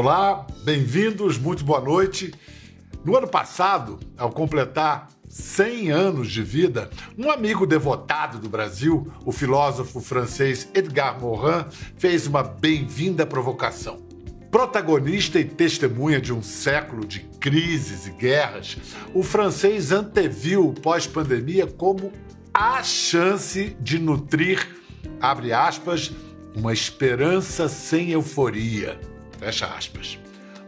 Olá, bem-vindos, muito boa noite. No ano passado, ao completar 100 anos de vida, um amigo devotado do Brasil, o filósofo francês Edgar Morin, fez uma bem-vinda provocação. Protagonista e testemunha de um século de crises e guerras, o francês anteviu o pós-pandemia como a chance de nutrir, abre aspas, uma esperança sem euforia. Fecha aspas.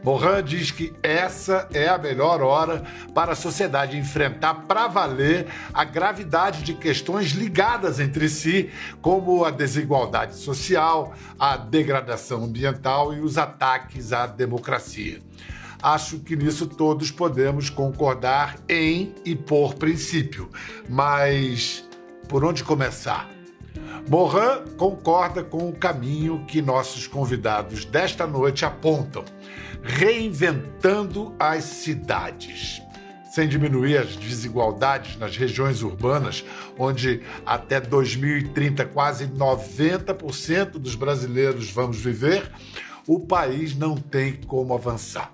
Morin diz que essa é a melhor hora para a sociedade enfrentar para valer a gravidade de questões ligadas entre si, como a desigualdade social, a degradação ambiental e os ataques à democracia. Acho que nisso todos podemos concordar em e por princípio, mas por onde começar? Morin concorda com o caminho que nossos convidados desta noite apontam, reinventando as cidades. Sem diminuir as desigualdades nas regiões urbanas, onde até 2030 quase 90% dos brasileiros vamos viver, o país não tem como avançar.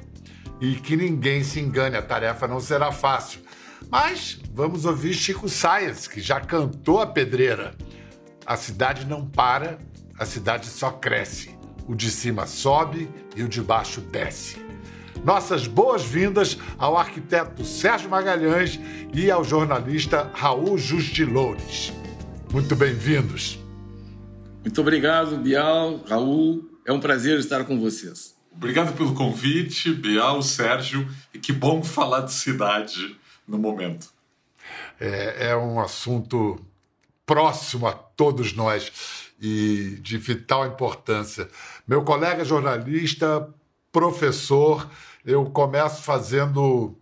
E que ninguém se engane, a tarefa não será fácil. Mas vamos ouvir Chico Science, que já cantou a pedreira. A cidade não para, a cidade só cresce. O de cima sobe e o de baixo desce. Nossas boas-vindas ao arquiteto Sérgio Magalhães e ao jornalista Raul Justiloures. Muito bem-vindos. Muito obrigado, Bial, Raul. É um prazer estar com vocês. Obrigado pelo convite, Bial, Sérgio, e que bom falar de cidade no momento. É, é um assunto próximo a todos nós e de vital importância. Meu colega jornalista, professor, eu começo fazendo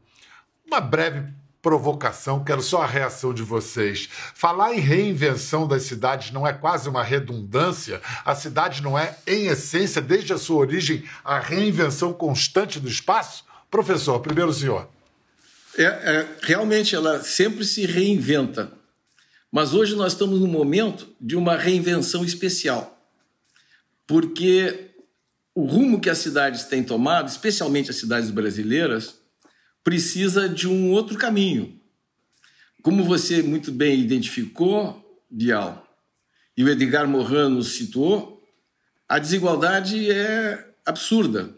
uma breve provocação, quero só a reação de vocês. Falar em reinvenção das cidades não é quase uma redundância? A cidade não é, em essência, desde a sua origem, a reinvenção constante do espaço? Professor, primeiro senhor. É, é, realmente ela sempre se reinventa. Mas hoje nós estamos no momento de uma reinvenção especial, porque o rumo que as cidades têm tomado, especialmente as cidades brasileiras, precisa de um outro caminho. Como você muito bem identificou, Bial, e o Edgar Morin nos situou, a desigualdade é absurda.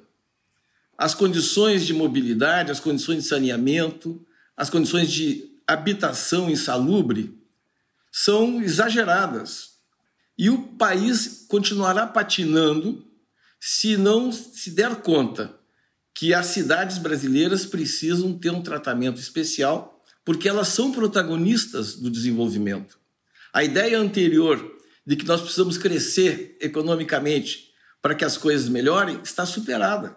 As condições de mobilidade, as condições de saneamento, as condições de habitação insalubre são exageradas. E o país continuará patinando se não se der conta que as cidades brasileiras precisam ter um tratamento especial, porque elas são protagonistas do desenvolvimento. A ideia anterior de que nós precisamos crescer economicamente para que as coisas melhorem está superada.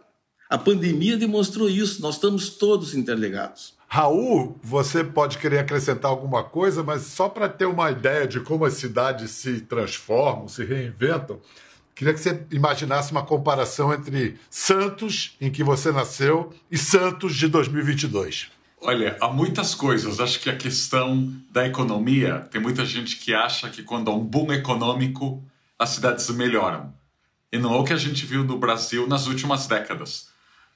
A pandemia demonstrou isso, nós estamos todos interligados. Raul, você pode querer acrescentar alguma coisa, mas só para ter uma ideia de como as cidades se transformam, se reinventam, queria que você imaginasse uma comparação entre Santos, em que você nasceu, e Santos de 2022. Olha, há muitas coisas. Acho que a questão da economia, tem muita gente que acha que quando há um boom econômico, as cidades melhoram. E não é o que a gente viu no Brasil nas últimas décadas.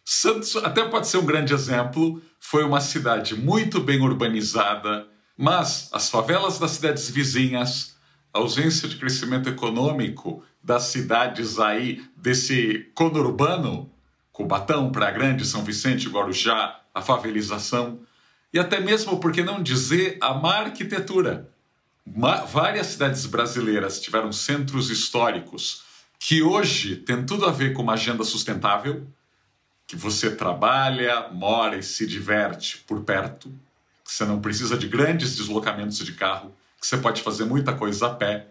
Santos até pode ser um grande exemplo, foi uma cidade muito bem urbanizada, mas as favelas das cidades vizinhas, a ausência de crescimento econômico das cidades aí desse conurbano, Cubatão, Praia Grande, São Vicente, Guarujá, a favelização, e até mesmo, por que não dizer, a má arquitetura. várias cidades brasileiras tiveram centros históricos que hoje têm tudo a ver com uma agenda sustentável, que você trabalha, mora e se diverte por perto, que você não precisa de grandes deslocamentos de carro, que você pode fazer muita coisa a pé.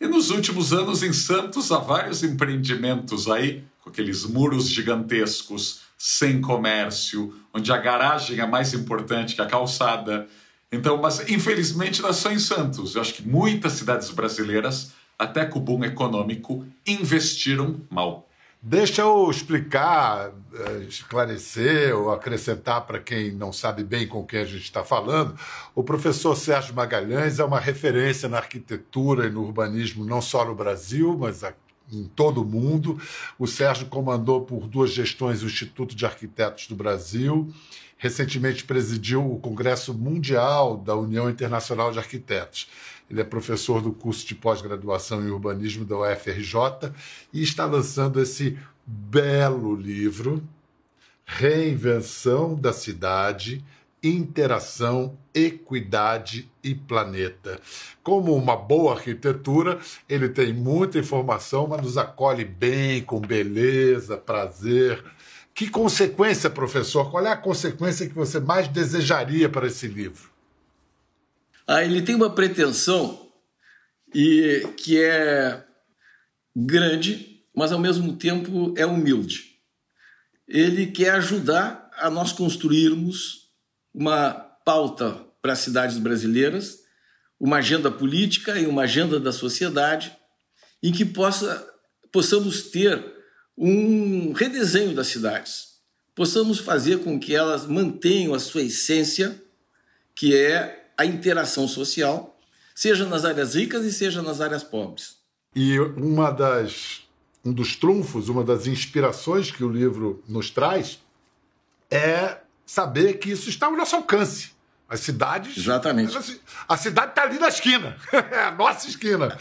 E nos últimos anos em Santos há vários empreendimentos aí, com aqueles muros gigantescos, sem comércio, onde a garagem é mais importante que a calçada. Então, mas infelizmente não é só em Santos. Eu acho que muitas cidades brasileiras, até com o boom econômico, investiram mal. Deixa eu explicar, eh, esclarecer ou acrescentar para quem não sabe bem com quem a gente está falando. O professor Sérgio Magalhães é uma referência na arquitetura e no urbanismo, não só no Brasil, mas em todo o mundo. O Sérgio comandou por duas gestões o Instituto de Arquitetos do Brasil. Recentemente presidiu o Congresso Mundial da União Internacional de Arquitetos. Ele é professor do curso de pós-graduação em urbanismo da UFRJ e está lançando esse belo livro, Reinvenção da Cidade interação, equidade e planeta. Como uma boa arquitetura, ele tem muita informação, mas nos acolhe bem, com beleza, prazer. Que consequência, professor? Qual é a consequência que você mais desejaria para esse livro? Ah, ele tem uma pretensão e que é grande, mas ao mesmo tempo é humilde. Ele quer ajudar a nós construirmos uma pauta para as cidades brasileiras, uma agenda política e uma agenda da sociedade, em que possa, possamos ter um redesenho das cidades, possamos fazer com que elas mantenham a sua essência, que é a interação social, seja nas áreas ricas e seja nas áreas pobres. E uma das um dos trunfos, uma das inspirações que o livro nos traz é saber que isso está ao nosso alcance. As cidades. Exatamente. A cidade está ali na esquina. É a nossa esquina.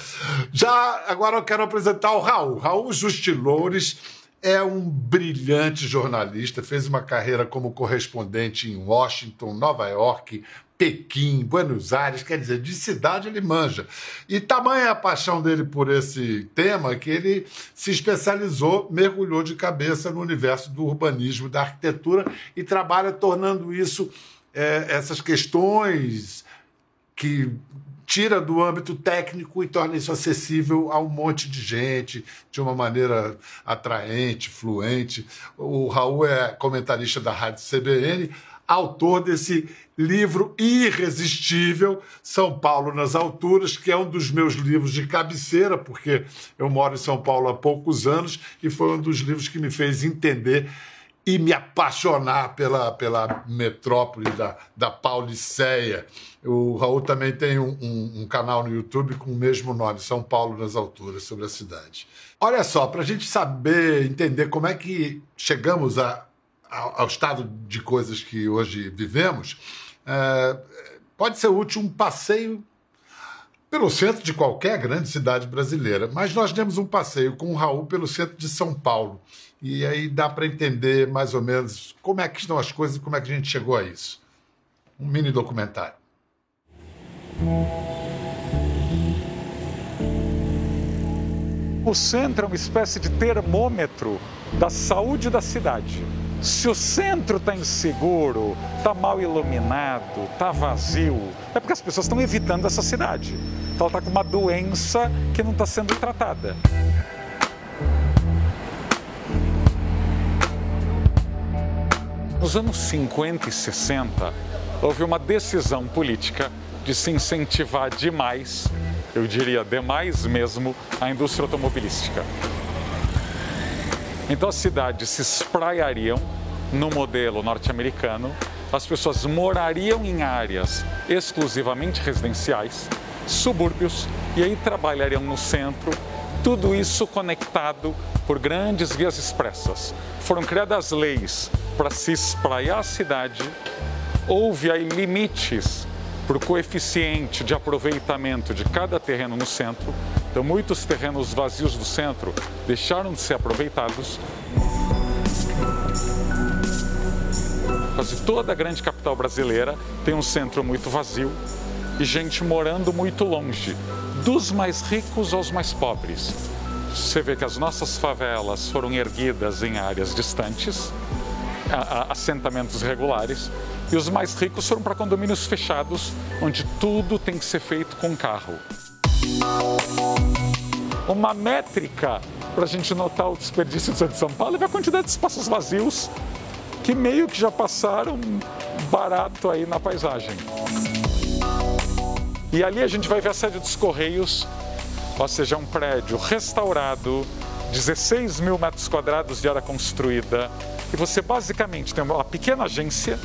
Já agora eu quero apresentar o Raul. Raul Justilores é um brilhante jornalista, fez uma carreira como correspondente em Washington, Nova York, Pequim, Buenos Aires, quer dizer, de cidade ele manja. E tamanha a paixão dele por esse tema que ele se especializou, mergulhou de cabeça no universo do urbanismo, da arquitetura e trabalha tornando isso, é, essas questões que tira do âmbito técnico e torna isso acessível a um monte de gente de uma maneira atraente, fluente. O Raul é comentarista da Rádio CBN autor desse livro irresistível, São Paulo nas Alturas, que é um dos meus livros de cabeceira, porque eu moro em São Paulo há poucos anos e foi um dos livros que me fez entender e me apaixonar pela, pela metrópole da, da Pauliceia. O Raul também tem um, um, um, canal no YouTube com o mesmo nome, São Paulo nas Alturas, sobre a cidade. Olha só, para a gente saber, entender como é que chegamos a, ao, estado de coisas que hoje vivemos, é, pode ser útil um passeio pelo centro de qualquer grande cidade brasileira. Mas nós demos um passeio com o Raul pelo centro de São Paulo. E aí dá para entender mais ou menos como é que estão as coisas e como é que a gente chegou a isso. Um mini documentário. O centro é uma espécie de termômetro da saúde da cidade. Se o centro está inseguro, está mal iluminado, está vazio, é porque as pessoas estão evitando essa cidade. Então ela está com uma doença que não está sendo tratada. Nos anos 50 e 60, houve uma decisão política de se incentivar demais, eu diria demais mesmo, a indústria automobilística. Então as cidades se espraiariam no modelo norte-americano, as pessoas morariam em áreas exclusivamente residenciais, subúrbios, e aí trabalhariam no centro, tudo isso conectado por grandes vias expressas. Foram criadas leis para se espraiar a cidade, houve aí limites para o coeficiente de aproveitamento de cada terreno no centro. Então, muitos terrenos vazios do centro deixaram de ser aproveitados. Quase toda a grande capital brasileira tem um centro muito vazio e gente morando muito longe, dos mais ricos aos mais pobres. Você vê que as nossas favelas foram erguidas em áreas distantes, assentamentos regulares, e os mais ricos foram para condomínios fechados, onde tudo tem que ser feito com carro. Uma métrica para a gente notar o desperdício de São Paulo é a quantidade de espaços vazios que meio que já passaram barato aí na paisagem. E ali a gente vai ver a sede dos Correios, ou seja, um prédio restaurado, 16 mil metros quadrados de área construída, e você basicamente tem uma pequena agência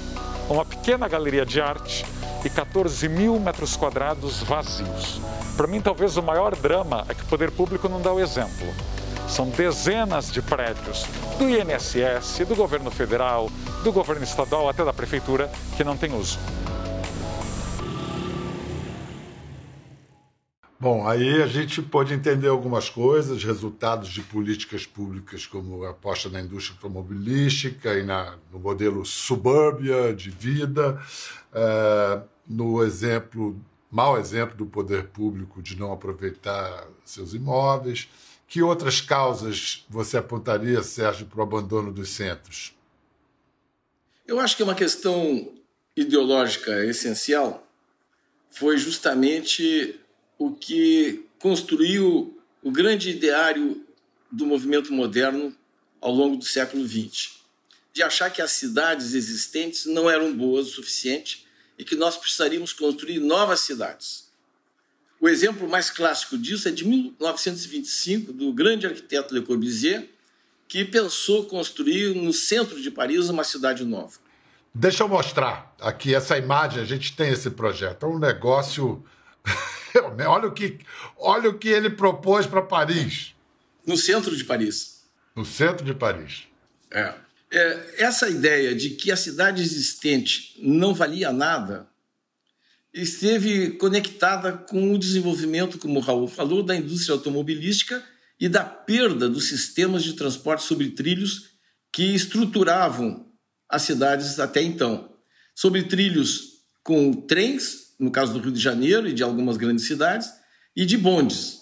uma pequena galeria de arte e 14 mil metros quadrados vazios. Para mim, talvez o maior drama é que o poder público não dá o exemplo. São dezenas de prédios do INSS, do governo federal, do governo estadual, até da prefeitura, que não tem uso. Bom, aí a gente pode entender algumas coisas, resultados de políticas públicas como a aposta na indústria automobilística e na, no modelo suburbia de vida, é, no exemplo, mau exemplo do poder público de não aproveitar seus imóveis. Que outras causas você apontaria, Sérgio, para o abandono dos centros? Eu acho que uma questão ideológica essencial foi justamente o que construiu o grande ideário do movimento moderno ao longo do século XX, de achar que as cidades existentes não eram boas o suficiente e que nós precisaríamos construir novas cidades. O exemplo mais clássico disso é de 1925, do grande arquiteto Le Corbusier, que pensou construir no centro de Paris uma cidade nova. Deixa eu mostrar aqui essa imagem. A gente tem esse projeto. É um negócio olha, o que, olha o que ele propôs para Paris. No centro de Paris. No centro de Paris. É. é. Essa ideia de que a cidade existente não valia nada esteve conectada com o desenvolvimento, como o Raul falou, da indústria automobilística e da perda dos sistemas de transporte sobre trilhos que estruturavam as cidades até então. Sobre trilhos com trens no caso do Rio de Janeiro e de algumas grandes cidades, e de bondes.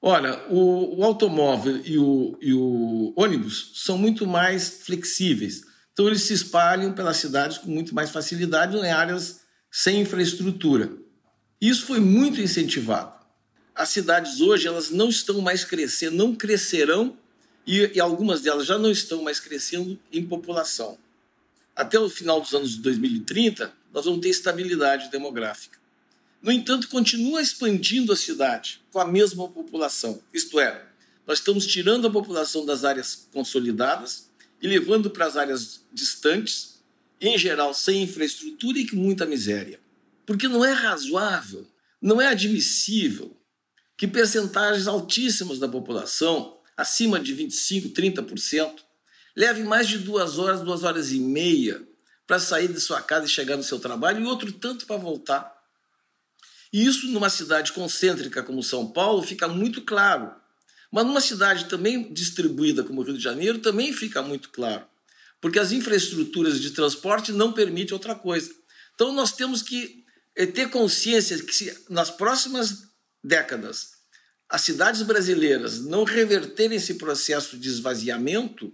Olha, o, o automóvel e o, e o ônibus são muito mais flexíveis, então eles se espalham pelas cidades com muito mais facilidade em áreas sem infraestrutura. Isso foi muito incentivado. As cidades hoje elas não estão mais crescendo, não crescerão e, e algumas delas já não estão mais crescendo em população. Até o final dos anos 2030, nós vamos ter estabilidade demográfica. No entanto, continua expandindo a cidade com a mesma população. Isto é, nós estamos tirando a população das áreas consolidadas e levando para as áreas distantes, em geral sem infraestrutura e com muita miséria. Porque não é razoável, não é admissível que percentagens altíssimas da população, acima de 25, 30%, levem mais de duas horas, duas horas e meia para sair de sua casa e chegar no seu trabalho e outro tanto para voltar. E isso numa cidade concêntrica como São Paulo fica muito claro. Mas numa cidade também distribuída como o Rio de Janeiro também fica muito claro. Porque as infraestruturas de transporte não permitem outra coisa. Então nós temos que eh, ter consciência que se nas próximas décadas as cidades brasileiras não reverterem esse processo de esvaziamento,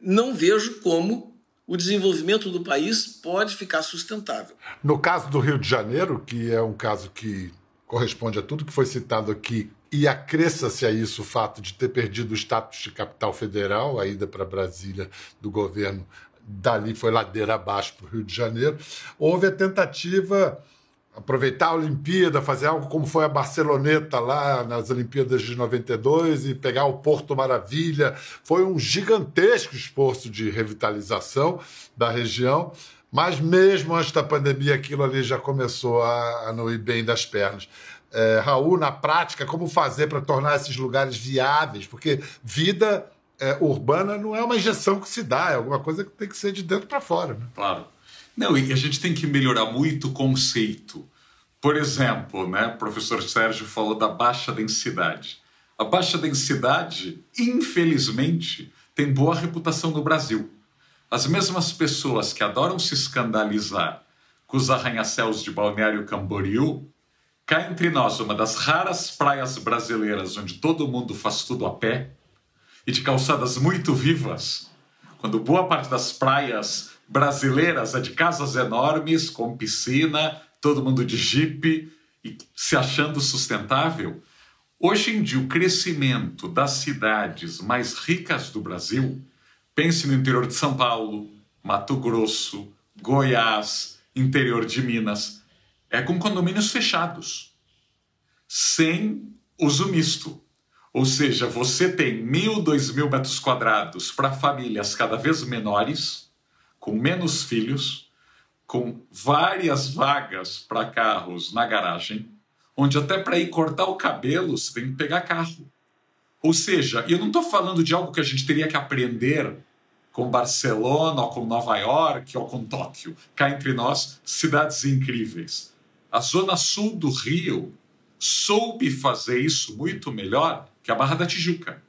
não vejo como o desenvolvimento do país pode ficar sustentável. No caso do Rio de Janeiro, que é um caso que corresponde a tudo que foi citado aqui, e acresça-se a isso o fato de ter perdido o status de capital federal, a ida para Brasília do governo dali foi ladeira abaixo para o Rio de Janeiro, houve a tentativa aproveitar a Olimpíada, fazer algo como foi a Barceloneta lá nas Olimpíadas de 92 e pegar o Porto Maravilha. Foi um gigantesco esforço de revitalização da região, mas mesmo antes da pandemia aquilo ali já começou a, a não ir bem das pernas. É, Raul, na prática, como fazer para tornar esses lugares viáveis? Porque vida é, urbana não é uma injeção que se dá, é alguma coisa que tem que ser de dentro para fora. Né? Claro. Não, e a gente tem que melhorar muito o conceito. Por exemplo, né, o professor Sérgio falou da baixa densidade. A baixa densidade, infelizmente, tem boa reputação no Brasil. As mesmas pessoas que adoram se escandalizar com os arranha-céus de Balneário Camboriú, cá entre nós, uma das raras praias brasileiras onde todo mundo faz tudo a pé, e de calçadas muito vivas, quando boa parte das praias brasileiras é de casas enormes, com piscina, todo mundo de jipe e se achando sustentável. Hoje em dia, o crescimento das cidades mais ricas do Brasil, pense no interior de São Paulo, Mato Grosso, Goiás, interior de Minas, é com condomínios fechados, sem uso misto. Ou seja, você tem mil, dois mil metros quadrados para famílias cada vez menores, com menos filhos, com várias vagas para carros na garagem, onde até para ir cortar o cabelo você tem que pegar carro. Ou seja, eu não estou falando de algo que a gente teria que aprender com Barcelona, ou com Nova York, ou com Tóquio. Cá entre nós, cidades incríveis. A zona sul do Rio soube fazer isso muito melhor que a Barra da Tijuca.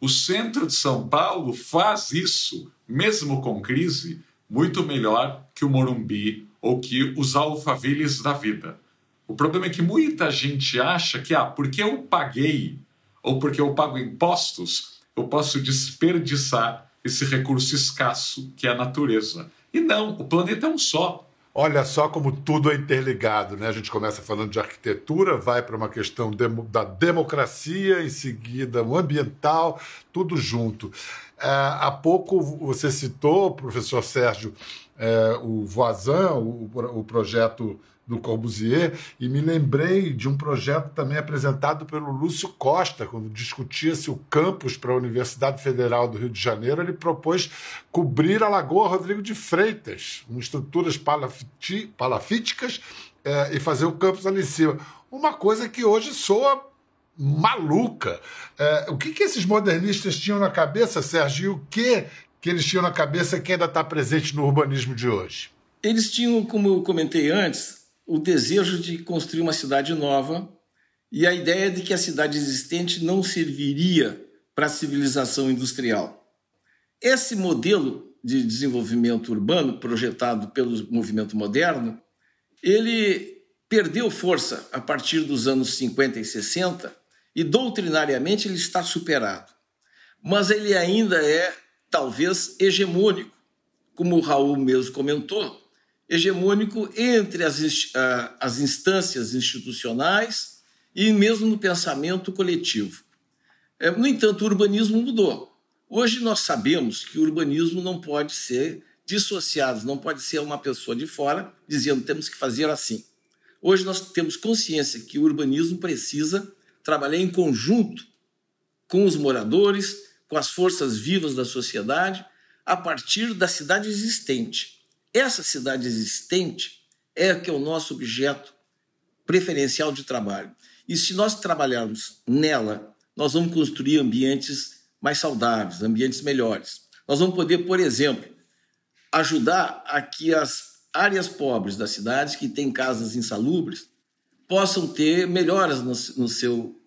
O centro de São Paulo faz isso, mesmo com crise, muito melhor que o Morumbi ou que os alfavilles da vida. O problema é que muita gente acha que, ah, porque eu paguei ou porque eu pago impostos, eu posso desperdiçar esse recurso escasso que é a natureza. E não, o planeta é um só. Olha só como tudo é interligado, né? A gente começa falando de arquitetura, vai para uma questão da democracia, em seguida o ambiental, tudo junto. É, há pouco você citou, professor Sérgio, é, o Voisin, o, o projeto do Corbusier, e me lembrei de um projeto também apresentado pelo Lúcio Costa, quando discutia-se o campus para a Universidade Federal do Rio de Janeiro, ele propôs cobrir a Lagoa Rodrigo de Freitas, com estruturas palafíticas, é, e fazer o campus ali em cima. Uma coisa que hoje soa maluca. É, o que, que esses modernistas tinham na cabeça, Sérgio, e o que, que eles tinham na cabeça que ainda está presente no urbanismo de hoje? Eles tinham, como eu comentei antes, o desejo de construir uma cidade nova e a ideia de que a cidade existente não serviria para a civilização industrial. Esse modelo de desenvolvimento urbano projetado pelo movimento moderno, ele perdeu força a partir dos anos 50 e 60 e doutrinariamente ele está superado. Mas ele ainda é talvez hegemônico, como o Raul mesmo comentou, hegemônico entre as, as instâncias institucionais e mesmo no pensamento coletivo. É, no entanto, o urbanismo mudou. Hoje nós sabemos que o urbanismo não pode ser dissociado, não pode ser uma pessoa de fora dizendo temos que fazer assim. Hoje nós temos consciência que o urbanismo precisa trabalhar em conjunto com os moradores, com as forças vivas da sociedade, a partir da cidade existente. Essa cidade existente é que é o nosso objeto preferencial de trabalho. E se nós trabalharmos nela, nós vamos construir ambientes mais saudáveis, ambientes melhores. Nós vamos poder, por exemplo, ajudar a que as áreas pobres das cidades, que têm casas insalubres, possam ter melhoras no, no seu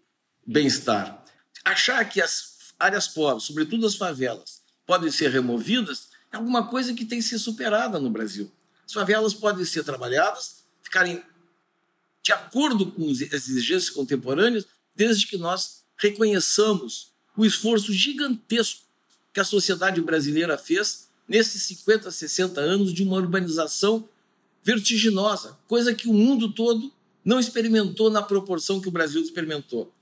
bem-estar. Achar que as áreas pobres, sobretudo as favelas, podem ser removidas é alguma coisa que tem que ser superada no Brasil. As favelas podem ser trabalhadas, ficarem de acordo com as exigências contemporâneas, desde que nós reconheçamos o esforço gigantesco que a sociedade brasileira fez nesses 50, 60 anos de uma urbanização vertiginosa, coisa que o mundo todo não experimentou na proporção que o Brasil experimentou.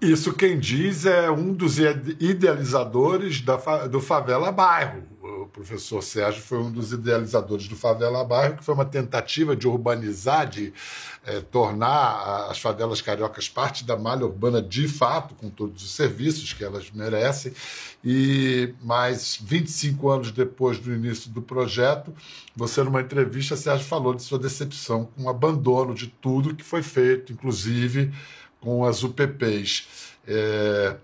Isso quem diz é um dos idealizadores da, do Favela Bairro. Professor Sérgio foi um dos idealizadores do Favela Bairro, que foi uma tentativa de urbanizar, de é, tornar as favelas cariocas parte da malha urbana de fato, com todos os serviços que elas merecem. E mais 25 anos depois do início do projeto, você, numa entrevista, Sérgio falou de sua decepção com o abandono de tudo que foi feito, inclusive com as UPPs. É,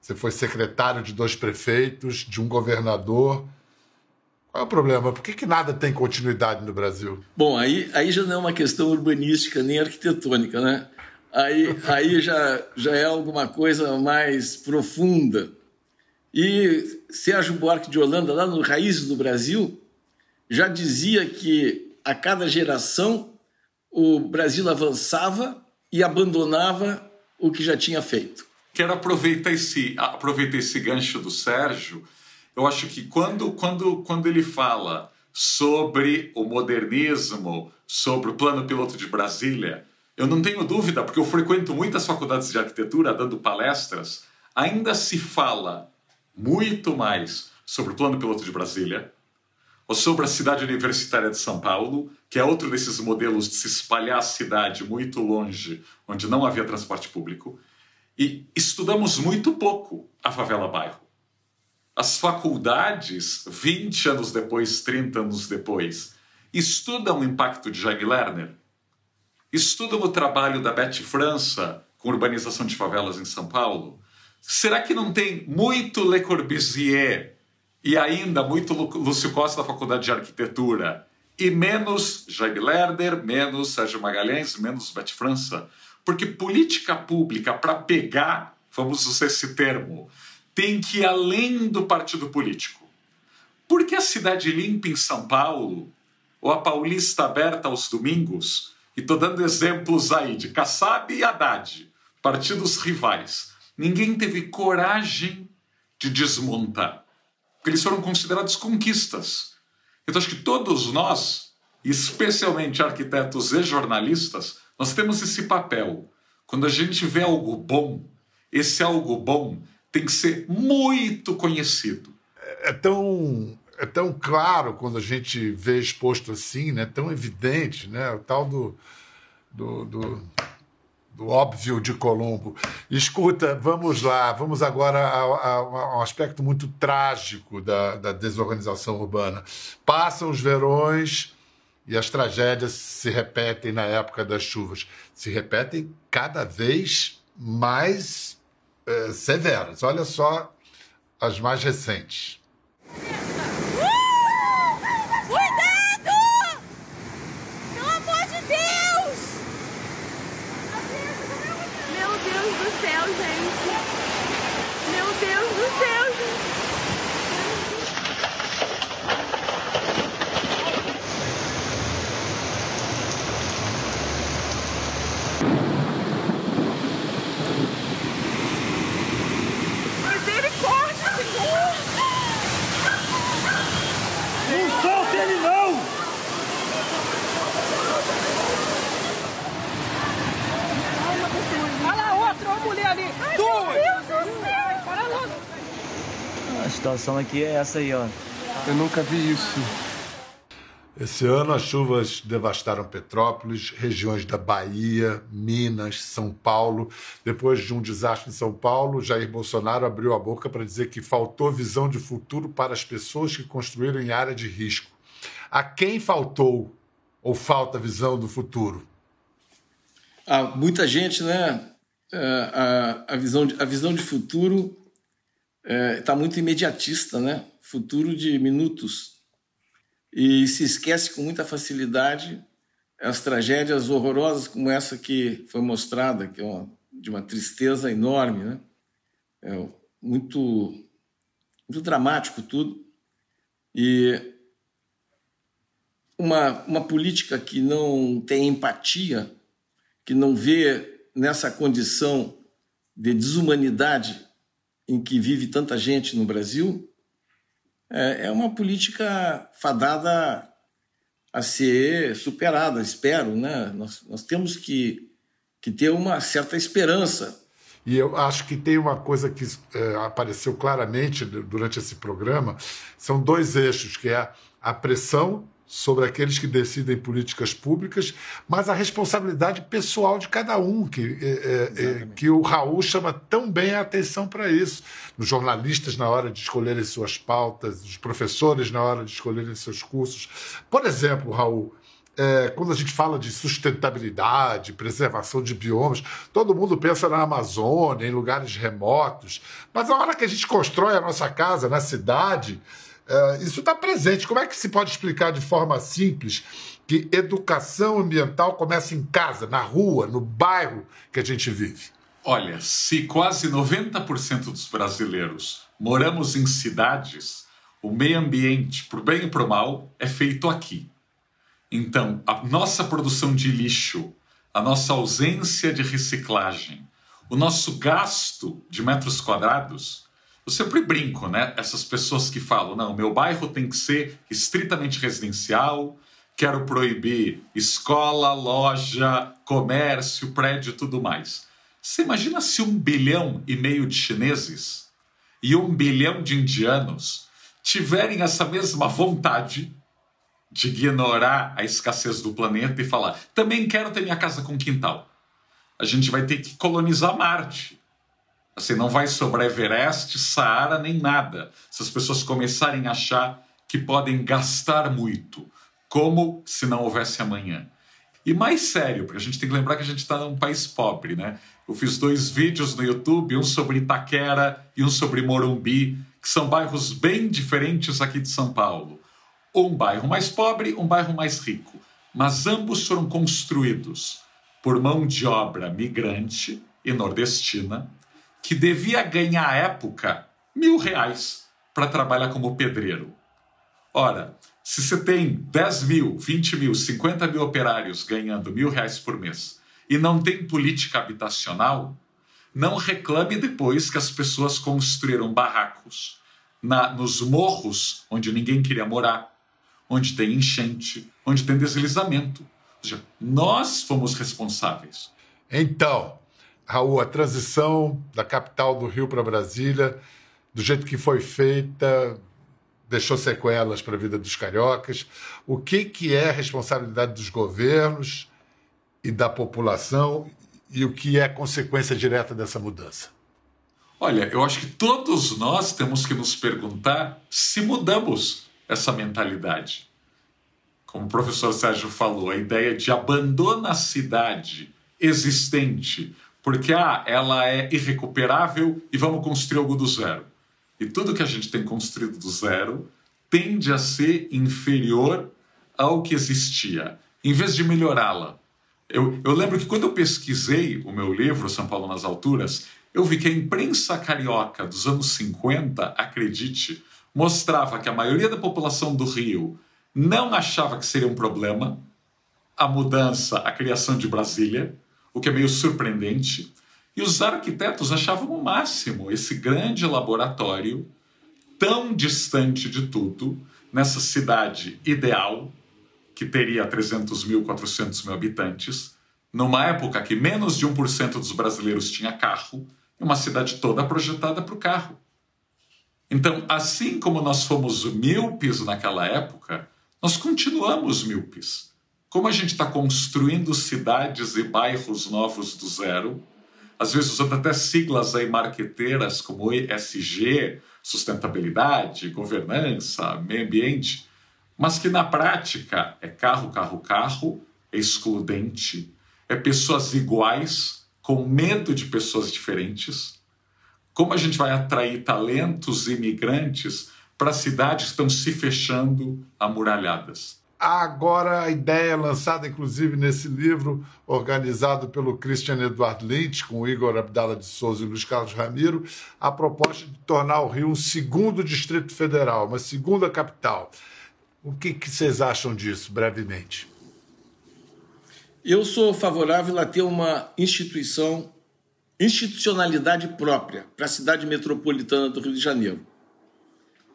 você foi secretário de dois prefeitos, de um governador. Qual é o problema? Por que, que nada tem continuidade no Brasil? Bom, aí, aí já não é uma questão urbanística nem arquitetônica, né? Aí, aí já, já é alguma coisa mais profunda. E Sérgio Buarque de Holanda, lá no Raízes do Brasil, já dizia que a cada geração o Brasil avançava e abandonava o que já tinha feito. Quero aproveitar esse, aproveitar esse gancho do Sérgio. Eu acho que quando, quando, quando ele fala sobre o modernismo, sobre o plano piloto de Brasília, eu não tenho dúvida, porque eu frequento muitas faculdades de arquitetura dando palestras, ainda se fala muito mais sobre o plano piloto de Brasília, ou sobre a cidade universitária de São Paulo, que é outro desses modelos de se espalhar a cidade muito longe, onde não havia transporte público, e estudamos muito pouco a favela bairro. As faculdades, 20 anos depois, 30 anos depois, estudam o impacto de Jag Lerner, estudam o trabalho da Beth França com urbanização de favelas em São Paulo, Será que não tem muito Le Corbusier e ainda muito Lúcio Costa da Faculdade de Arquitetura? E menos Jaime Lerner, menos Sérgio Magalhães, menos Bete França? Porque política pública, para pegar, vamos usar esse termo, tem que ir além do partido político. Por que a Cidade Limpa em São Paulo, ou a Paulista Aberta aos domingos, e estou dando exemplos aí de Kassab e Haddad, partidos rivais, ninguém teve coragem de desmontar, porque eles foram considerados conquistas. Então acho que todos nós, especialmente arquitetos e jornalistas, nós temos esse papel. Quando a gente vê algo bom, esse algo bom tem que ser muito conhecido. É, é tão, é tão claro quando a gente vê exposto assim, né? tão evidente, né? o tal do, do, do, do óbvio de Colombo. Escuta, vamos lá, vamos agora a, a, a um aspecto muito trágico da, da desorganização urbana. Passam os verões e as tragédias se repetem na época das chuvas. Se repetem cada vez mais é, severas. Olha só as mais recentes. Situação aqui é essa aí, ó. Eu nunca vi isso. Esse ano as chuvas devastaram Petrópolis, regiões da Bahia, Minas, São Paulo. Depois de um desastre em São Paulo, Jair Bolsonaro abriu a boca para dizer que faltou visão de futuro para as pessoas que construíram em área de risco. A quem faltou ou falta visão do futuro? Ah, muita gente, né? É, a, a, visão de, a visão de futuro está é, tá muito imediatista, né? Futuro de minutos. E se esquece com muita facilidade as tragédias horrorosas como essa que foi mostrada, que é uma, de uma tristeza enorme, né? É muito, muito dramático tudo. E uma, uma política que não tem empatia, que não vê nessa condição de desumanidade em que vive tanta gente no Brasil, é, é uma política fadada a ser superada, espero. Né? Nós, nós temos que, que ter uma certa esperança. E eu acho que tem uma coisa que é, apareceu claramente durante esse programa, são dois eixos, que é a pressão sobre aqueles que decidem políticas públicas, mas a responsabilidade pessoal de cada um, que, é, é, é que o Raul chama tão bem a atenção para isso. Os jornalistas, na hora de escolherem suas pautas, os professores, na hora de escolherem seus cursos. Por exemplo, Raul, é, quando a gente fala de sustentabilidade, preservação de biomas, todo mundo pensa na Amazônia, em lugares remotos, mas a hora que a gente constrói a nossa casa na cidade Uh, isso está presente. Como é que se pode explicar de forma simples que educação ambiental começa em casa, na rua, no bairro que a gente vive? Olha, se quase 90% dos brasileiros moramos em cidades, o meio ambiente, por bem e por mal, é feito aqui. Então, a nossa produção de lixo, a nossa ausência de reciclagem, o nosso gasto de metros quadrados eu sempre brinco, né? Essas pessoas que falam, não, meu bairro tem que ser estritamente residencial, quero proibir escola, loja, comércio, prédio e tudo mais. Você imagina se um bilhão e meio de chineses e um bilhão de indianos tiverem essa mesma vontade de ignorar a escassez do planeta e falar: também quero ter minha casa com quintal. A gente vai ter que colonizar Marte. Assim, não vai sobrar Everest, Saara, nem nada. Se as pessoas começarem a achar que podem gastar muito, como se não houvesse amanhã. E mais sério, porque a gente tem que lembrar que a gente está num país pobre, né? Eu fiz dois vídeos no YouTube, um sobre Itaquera e um sobre Morumbi, que são bairros bem diferentes aqui de São Paulo. Um bairro mais pobre, um bairro mais rico. Mas ambos foram construídos por mão de obra migrante e nordestina, que devia ganhar à época mil reais para trabalhar como pedreiro. Ora, se você tem 10 mil, 20 mil, 50 mil operários ganhando mil reais por mês e não tem política habitacional, não reclame depois que as pessoas construíram barracos na, nos morros onde ninguém queria morar, onde tem enchente, onde tem deslizamento. Ou seja, nós fomos responsáveis. Então, Raul, a transição da capital do Rio para Brasília, do jeito que foi feita, deixou sequelas para a vida dos cariocas. O que, que é responsabilidade dos governos e da população e o que é consequência direta dessa mudança? Olha, eu acho que todos nós temos que nos perguntar se mudamos essa mentalidade. Como o professor Sérgio falou, a ideia de abandona a cidade existente, porque ah, ela é irrecuperável e vamos construir algo do zero. E tudo que a gente tem construído do zero tende a ser inferior ao que existia, em vez de melhorá-la. Eu, eu lembro que quando eu pesquisei o meu livro, São Paulo nas Alturas, eu vi que a imprensa carioca dos anos 50, acredite, mostrava que a maioria da população do Rio não achava que seria um problema a mudança, a criação de Brasília, o que é meio surpreendente. E os arquitetos achavam o máximo esse grande laboratório, tão distante de tudo, nessa cidade ideal, que teria 300 mil, 400 mil habitantes, numa época que menos de 1% dos brasileiros tinha carro, uma cidade toda projetada para o carro. Então, assim como nós fomos míopes naquela época, nós continuamos míopes. Como a gente está construindo cidades e bairros novos do zero, às vezes usando até siglas aí marqueteiras como ESG, sustentabilidade, governança, meio ambiente, mas que na prática é carro, carro, carro, é excludente, é pessoas iguais, com medo de pessoas diferentes. Como a gente vai atrair talentos imigrantes para cidades que estão se fechando amuralhadas? Agora, a ideia é lançada, inclusive, nesse livro, organizado pelo Christian Eduard Lynch, com Igor Abdala de Souza e Luiz Carlos Ramiro, a proposta de tornar o Rio um segundo Distrito Federal, uma segunda capital. O que, que vocês acham disso, brevemente? Eu sou favorável a ter uma instituição, institucionalidade própria para a cidade metropolitana do Rio de Janeiro.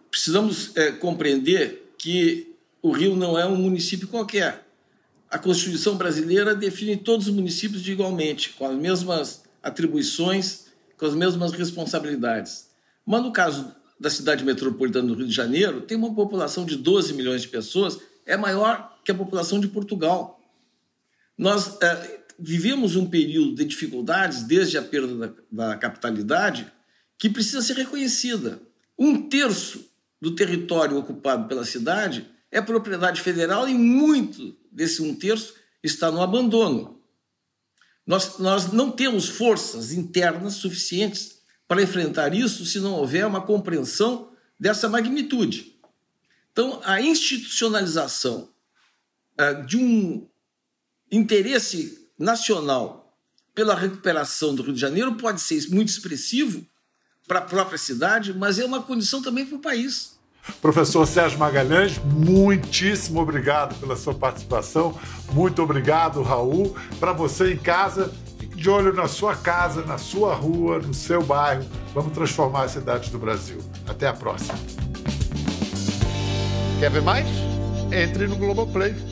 Precisamos é, compreender que o Rio não é um município qualquer. A Constituição brasileira define todos os municípios de igualmente, com as mesmas atribuições, com as mesmas responsabilidades. Mas no caso da cidade metropolitana do Rio de Janeiro, tem uma população de 12 milhões de pessoas, é maior que a população de Portugal. Nós é, vivemos um período de dificuldades, desde a perda da, da capitalidade, que precisa ser reconhecida. Um terço do território ocupado pela cidade é propriedade federal e muito desse um terço está no abandono. Nós, nós não temos forças internas suficientes para enfrentar isso se não houver uma compreensão dessa magnitude. Então, a institucionalização uh, de um interesse nacional pela recuperação do Rio de Janeiro pode ser muito expressivo para a própria cidade, mas é uma condição também para o país. Professor Sérgio Magalhães, muitíssimo obrigado pela sua participação. Muito obrigado, Raul. Para você em casa, fique de olho na sua casa, na sua rua, no seu bairro. Vamos transformar as cidades do Brasil. Até a próxima. Quer ver mais? Entre no Globoplay.